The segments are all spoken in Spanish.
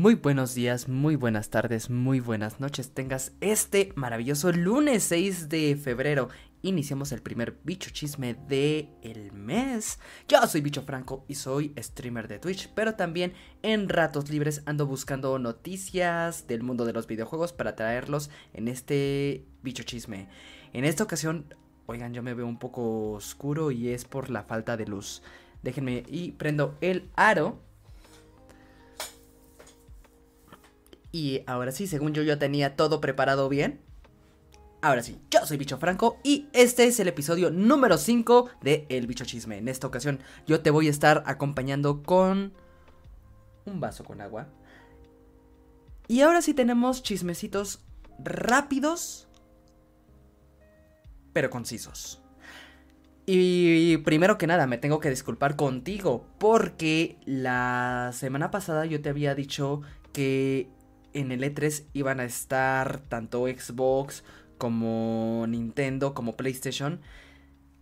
Muy buenos días, muy buenas tardes, muy buenas noches. Tengas este maravilloso lunes 6 de febrero. Iniciamos el primer bicho chisme de el mes. Yo soy Bicho Franco y soy streamer de Twitch, pero también en ratos libres ando buscando noticias del mundo de los videojuegos para traerlos en este bicho chisme. En esta ocasión, oigan, yo me veo un poco oscuro y es por la falta de luz. Déjenme y prendo el aro Y ahora sí, según yo ya tenía todo preparado bien. Ahora sí, yo soy Bicho Franco y este es el episodio número 5 de El Bicho Chisme. En esta ocasión yo te voy a estar acompañando con un vaso con agua. Y ahora sí tenemos chismecitos rápidos, pero concisos. Y primero que nada, me tengo que disculpar contigo porque la semana pasada yo te había dicho que en el E3 iban a estar tanto Xbox como Nintendo como PlayStation.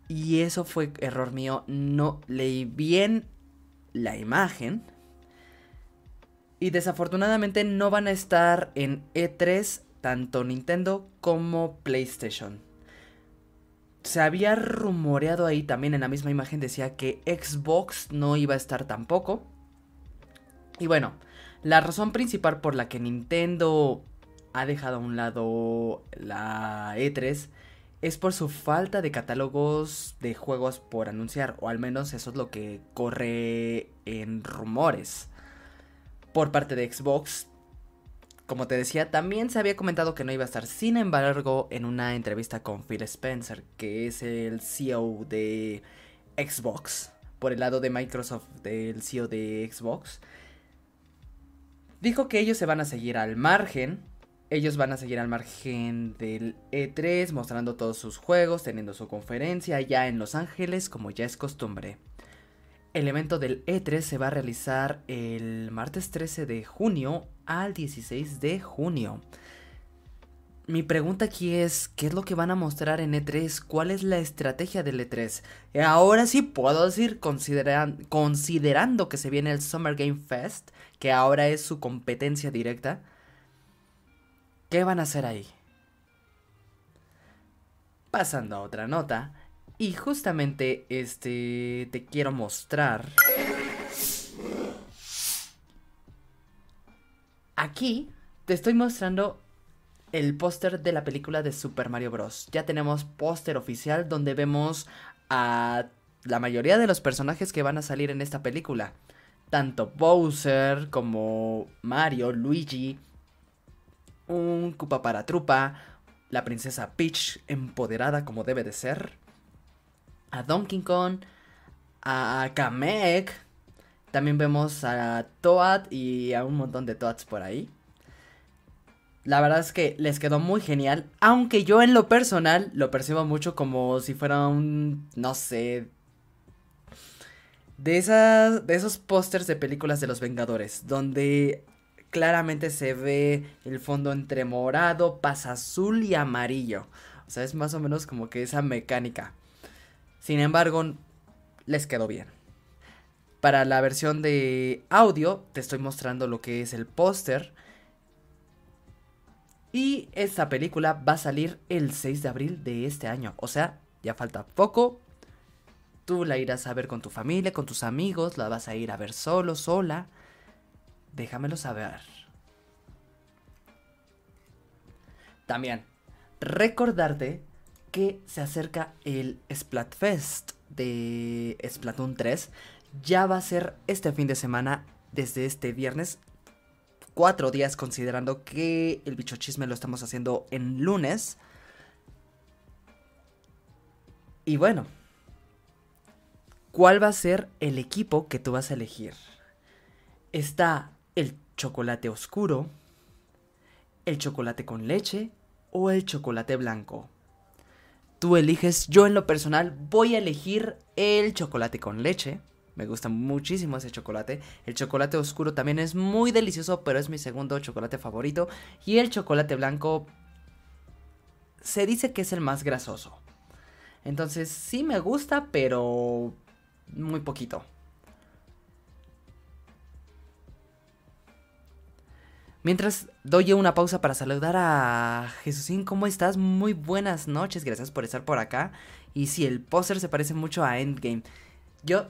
Y eso fue error mío. No leí bien la imagen. Y desafortunadamente no van a estar en E3 tanto Nintendo como PlayStation. Se había rumoreado ahí también en la misma imagen decía que Xbox no iba a estar tampoco. Y bueno, la razón principal por la que Nintendo ha dejado a un lado la E3 es por su falta de catálogos de juegos por anunciar, o al menos eso es lo que corre en rumores. Por parte de Xbox, como te decía, también se había comentado que no iba a estar, sin embargo, en una entrevista con Phil Spencer, que es el CEO de Xbox, por el lado de Microsoft, del CEO de Xbox, dijo que ellos se van a seguir al margen. Ellos van a seguir al margen del E3, mostrando todos sus juegos, teniendo su conferencia ya en Los Ángeles, como ya es costumbre. El evento del E3 se va a realizar el martes 13 de junio al 16 de junio. Mi pregunta aquí es, ¿qué es lo que van a mostrar en E3? ¿Cuál es la estrategia del E3? Ahora sí puedo decir, considerando que se viene el Summer Game Fest, que ahora es su competencia directa, ¿qué van a hacer ahí? Pasando a otra nota, y justamente este te quiero mostrar. Aquí te estoy mostrando el póster de la película de Super Mario Bros. Ya tenemos póster oficial donde vemos a la mayoría de los personajes que van a salir en esta película. Tanto Bowser como Mario, Luigi, un Koopa para trupa, la princesa Peach empoderada como debe de ser, a Donkey Kong, a Kamek, también vemos a Toad y a un montón de Toads por ahí. La verdad es que les quedó muy genial, aunque yo en lo personal lo percibo mucho como si fuera un, no sé, de esas de esos pósters de películas de los Vengadores, donde claramente se ve el fondo entre morado, pasa azul y amarillo. O sea, es más o menos como que esa mecánica. Sin embargo, les quedó bien. Para la versión de audio, te estoy mostrando lo que es el póster y esta película va a salir el 6 de abril de este año. O sea, ya falta poco. Tú la irás a ver con tu familia, con tus amigos, la vas a ir a ver solo, sola. Déjamelo saber. También, recordarte que se acerca el Splatfest de Splatoon 3. Ya va a ser este fin de semana, desde este viernes cuatro días considerando que el bicho chisme lo estamos haciendo en lunes. Y bueno, ¿cuál va a ser el equipo que tú vas a elegir? Está el chocolate oscuro, el chocolate con leche o el chocolate blanco. Tú eliges, yo en lo personal voy a elegir el chocolate con leche. Me gusta muchísimo ese chocolate. El chocolate oscuro también es muy delicioso, pero es mi segundo chocolate favorito. Y el chocolate blanco se dice que es el más grasoso. Entonces sí me gusta, pero muy poquito. Mientras doy una pausa para saludar a Jesucín, ¿cómo estás? Muy buenas noches, gracias por estar por acá. Y si el póster se parece mucho a Endgame. Yo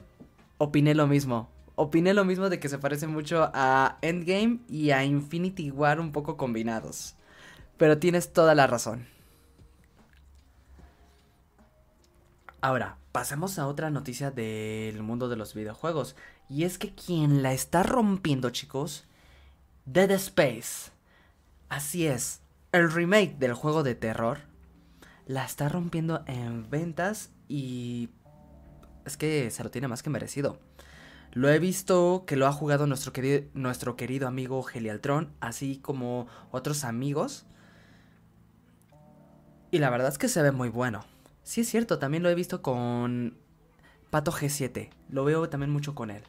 opiné lo mismo. Opiné lo mismo de que se parece mucho a Endgame y a Infinity War un poco combinados. Pero tienes toda la razón. Ahora, pasemos a otra noticia del mundo de los videojuegos. Y es que quien la está rompiendo, chicos, Dead Space. Así es, el remake del juego de terror la está rompiendo en ventas y es que se lo tiene más que merecido. Lo he visto que lo ha jugado nuestro querido, amigo Gelialtron, así como otros amigos. Y la verdad es que se ve muy bueno. Sí es cierto, también lo he visto con Pato G7. Lo veo también mucho con él.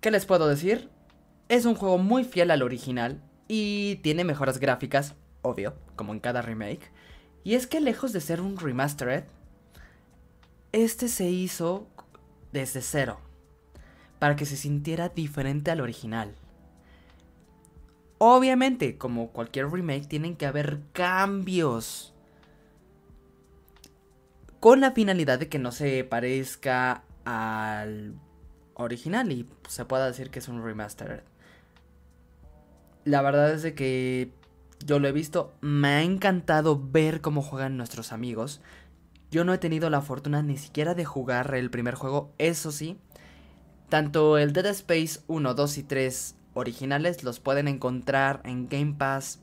¿Qué les puedo decir? Es un juego muy fiel al original y tiene mejoras gráficas, obvio, como en cada remake. Y es que lejos de ser un remastered, este se hizo desde cero, para que se sintiera diferente al original. Obviamente, como cualquier remake, tienen que haber cambios. Con la finalidad de que no se parezca al original y se pueda decir que es un remastered. La verdad es de que yo lo he visto, me ha encantado ver cómo juegan nuestros amigos. Yo no he tenido la fortuna ni siquiera de jugar el primer juego, eso sí. Tanto el Dead Space 1, 2 y 3 originales los pueden encontrar en Game Pass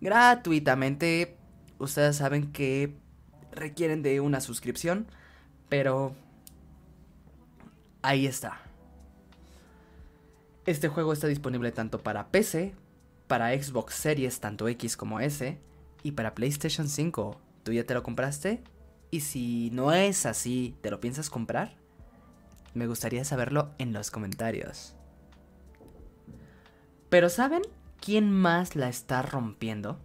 gratuitamente. Ustedes saben que requieren de una suscripción, pero Ahí está. Este juego está disponible tanto para PC, para Xbox Series tanto X como S y para PlayStation 5. ¿Tú ya te lo compraste? Y si no es así, ¿te lo piensas comprar? Me gustaría saberlo en los comentarios. Pero ¿saben quién más la está rompiendo?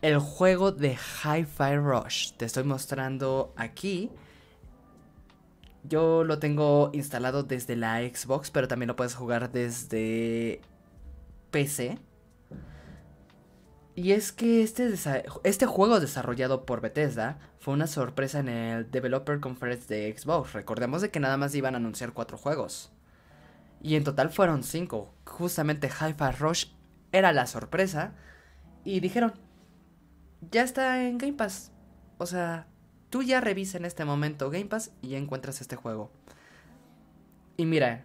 El juego de Hi-Fi Rush. Te estoy mostrando aquí yo lo tengo instalado desde la Xbox, pero también lo puedes jugar desde PC. Y es que este, este juego desarrollado por Bethesda fue una sorpresa en el Developer Conference de Xbox. Recordemos de que nada más iban a anunciar cuatro juegos. Y en total fueron cinco. Justamente Hi-Fi Rush era la sorpresa. Y dijeron, ya está en Game Pass. O sea, Tú ya revisa en este momento Game Pass y ya encuentras este juego. Y mira,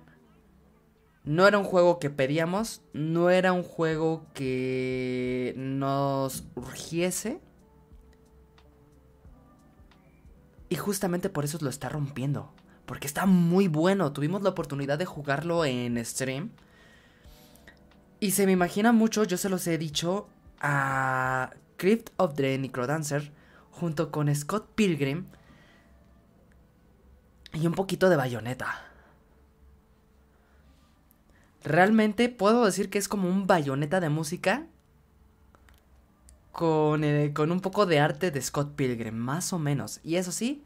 no era un juego que pedíamos, no era un juego que nos urgiese. Y justamente por eso lo está rompiendo. Porque está muy bueno. Tuvimos la oportunidad de jugarlo en stream. Y se me imagina mucho, yo se los he dicho, a Crypt of the Necrodancer junto con Scott Pilgrim y un poquito de bayoneta. Realmente puedo decir que es como un bayoneta de música con, eh, con un poco de arte de Scott Pilgrim, más o menos. Y eso sí,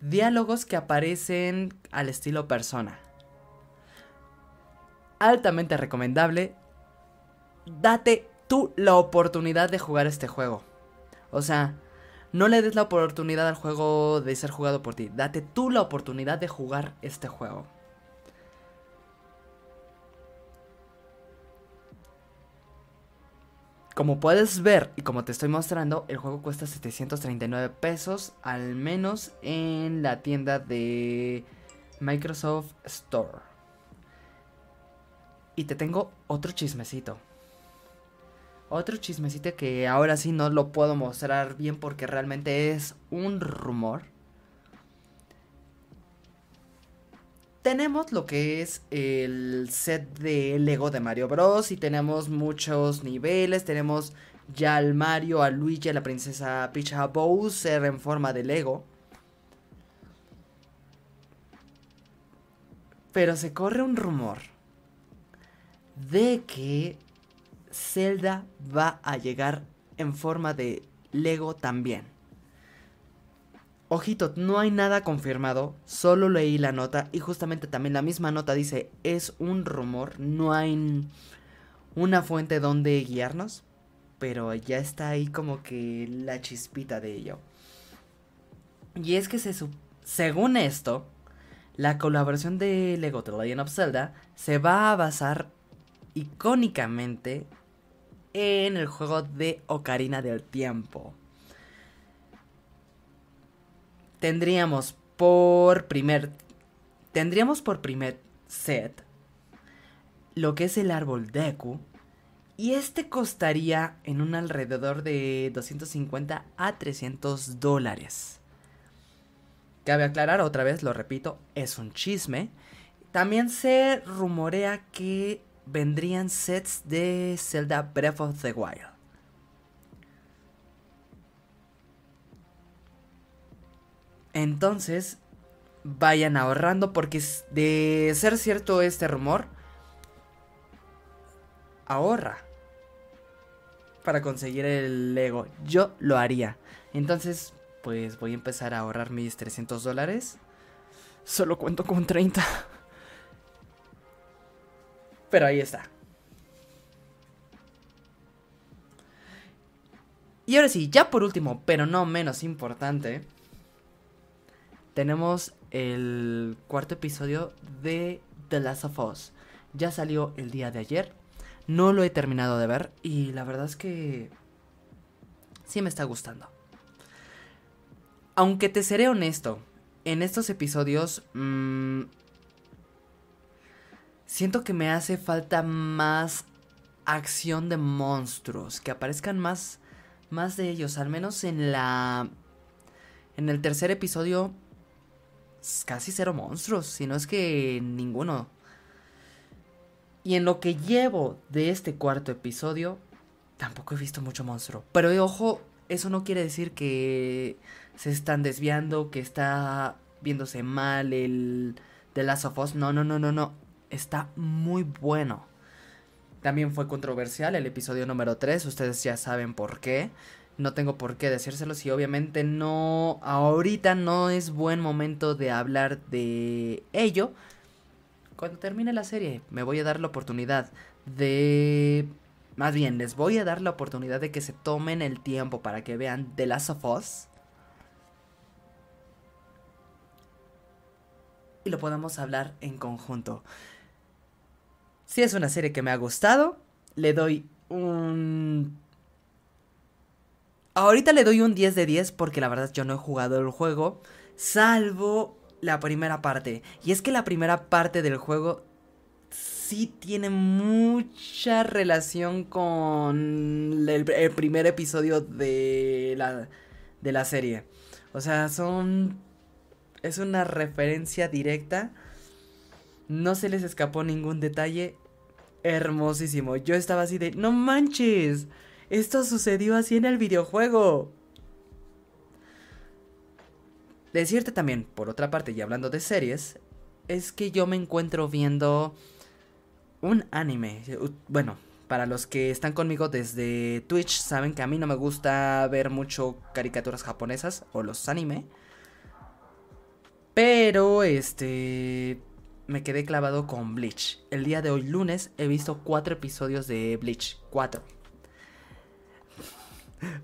diálogos que aparecen al estilo persona. Altamente recomendable. Date tú la oportunidad de jugar este juego. O sea, no le des la oportunidad al juego de ser jugado por ti. Date tú la oportunidad de jugar este juego. Como puedes ver y como te estoy mostrando, el juego cuesta 739 pesos, al menos en la tienda de Microsoft Store. Y te tengo otro chismecito. Otro chismecito que ahora sí no lo puedo mostrar bien porque realmente es un rumor. Tenemos lo que es el set de Lego de Mario Bros. Y tenemos muchos niveles. Tenemos ya al Mario, a Luigi, a la princesa Peach, a Bowser en forma de Lego. Pero se corre un rumor de que Zelda va a llegar en forma de Lego también. Ojito, no hay nada confirmado, solo leí la nota y justamente también la misma nota dice es un rumor, no hay una fuente donde guiarnos, pero ya está ahí como que la chispita de ello. Y es que se, según esto, la colaboración de Lego The Legend of Zelda se va a basar icónicamente en el juego de Ocarina del Tiempo tendríamos por primer tendríamos por primer set lo que es el árbol Deku y este costaría en un alrededor de 250 a 300 dólares. Cabe aclarar otra vez, lo repito, es un chisme. También se rumorea que vendrían sets de Zelda Breath of the Wild. Entonces, vayan ahorrando porque de ser cierto este rumor, ahorra para conseguir el Lego. Yo lo haría. Entonces, pues voy a empezar a ahorrar mis 300 dólares. Solo cuento con 30. Pero ahí está. Y ahora sí, ya por último, pero no menos importante tenemos el cuarto episodio de The Last of Us. Ya salió el día de ayer. No lo he terminado de ver y la verdad es que sí me está gustando. Aunque te seré honesto, en estos episodios mmm, siento que me hace falta más acción de monstruos, que aparezcan más más de ellos, al menos en la en el tercer episodio casi cero monstruos, si no es que ninguno. Y en lo que llevo de este cuarto episodio, tampoco he visto mucho monstruo. Pero ojo, eso no quiere decir que se están desviando, que está viéndose mal el de Last of Us. No, no, no, no, no. Está muy bueno. También fue controversial el episodio número 3, ustedes ya saben por qué no tengo por qué decírselos y obviamente no, ahorita no es buen momento de hablar de ello. Cuando termine la serie me voy a dar la oportunidad de... Más bien, les voy a dar la oportunidad de que se tomen el tiempo para que vean The Last of Us. Y lo podamos hablar en conjunto. Si es una serie que me ha gustado, le doy un Ahorita le doy un 10 de 10 porque la verdad yo no he jugado el juego, salvo la primera parte. Y es que la primera parte del juego sí tiene mucha relación con el, primer episodio de la, de la serie. O sea, son... Es una referencia directa. No se les escapó ningún detalle. Hermosísimo. Yo estaba así de... No manches. Esto sucedió así en el videojuego. Decirte también, por otra parte, y hablando de series, es que yo me encuentro viendo un anime. Bueno, para los que están conmigo desde Twitch, saben que a mí no me gusta ver mucho caricaturas japonesas o los anime. Pero, este... Me quedé clavado con Bleach. El día de hoy, lunes, he visto cuatro episodios de Bleach. Cuatro.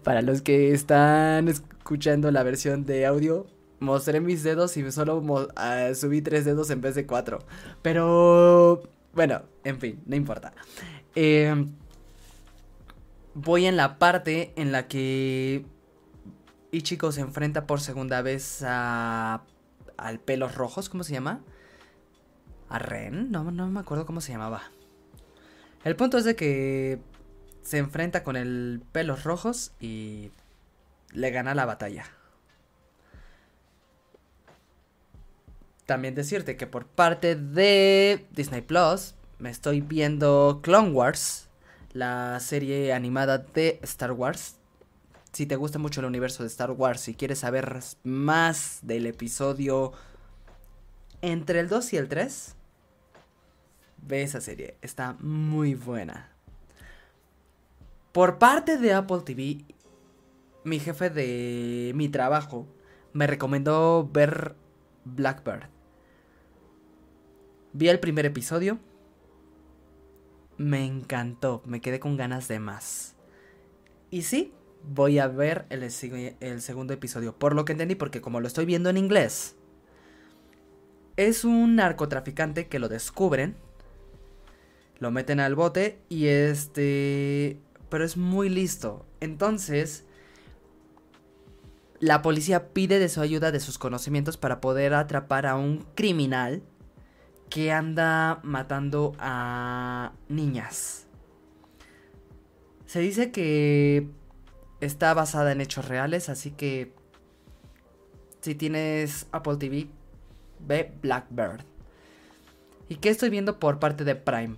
Para los que están escuchando la versión de audio, mostré mis dedos y solo ah, subí tres dedos en vez de cuatro. Pero, bueno, en fin, no importa. Em, voy en la parte en la que Ichigo se enfrenta por segunda vez a al pelos rojos, ¿cómo se llama? ¿A Ren? No, no me acuerdo cómo se llamaba. El punto es de que se enfrenta con el pelos rojos y le gana la batalla. También decirte que por parte de Disney Plus me estoy viendo Clone Wars, la serie animada de Star Wars. Si te gusta mucho el universo de Star Wars y quieres saber más del episodio entre el 2 y el 3, ve esa serie, está muy buena. Por parte de Apple TV, mi jefe de mi trabajo me recomendó ver Blackbird. Vi el primer episodio. Me encantó, me quedé con ganas de más. Y sí, voy a ver el, segundo episodio. Por lo que entendí, porque como lo estoy viendo en inglés, es un narcotraficante que lo descubren, lo meten al bote y este... Pero es muy listo. Entonces, la policía pide de su ayuda, de sus conocimientos, para poder atrapar a un criminal que anda matando a niñas. Se dice que está basada en hechos reales, así que si tienes Apple TV, ve Blackbird. ¿Y qué estoy viendo por parte de Prime?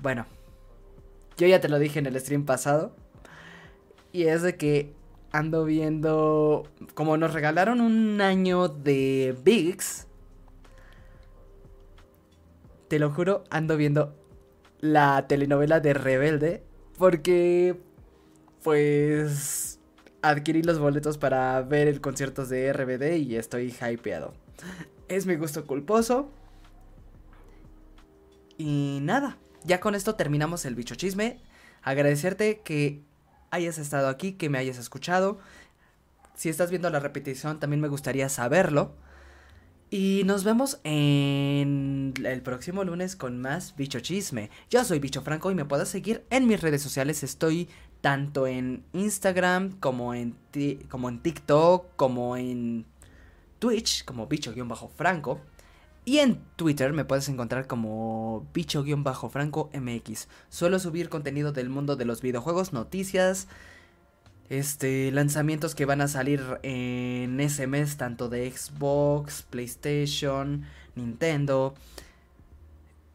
Bueno, yo ya te lo dije en el stream pasado. Y es de que ando viendo. Como nos regalaron un año de Bigs. Te lo juro, ando viendo la telenovela de Rebelde. Porque. Pues. Adquirí los boletos para ver el concierto de RBD y estoy hypeado. Es mi gusto culposo. Y nada, ya con esto terminamos el bicho chisme. Agradecerte que hayas estado aquí, que me hayas escuchado. Si estás viendo la repetición, también me gustaría saberlo. Y nos vemos en el próximo lunes con más Bicho Chisme. Yo soy Bicho Franco y me puedes seguir en mis redes sociales. Estoy tanto en Instagram como en, como en TikTok, como en Twitch, como Bicho-Franco. Y en Twitter me puedes encontrar como bicho-franco MX. Suelo subir contenido del mundo de los videojuegos, noticias, este, lanzamientos que van a salir en ese mes, tanto de Xbox, PlayStation, Nintendo.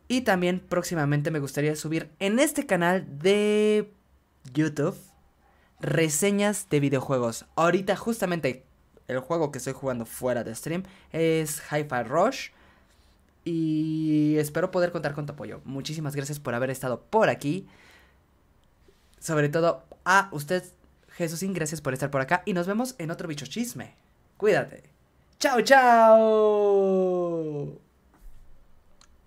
Y también próximamente me gustaría subir en este canal de YouTube reseñas de videojuegos. Ahorita justamente el juego que estoy jugando fuera de stream es Hi-Fi Rush. Y espero poder contar con tu apoyo. Muchísimas gracias por haber estado por aquí. Sobre todo a usted, Jesúsín, gracias por estar por acá. Y nos vemos en otro bicho chisme. Cuídate. Chao, chao.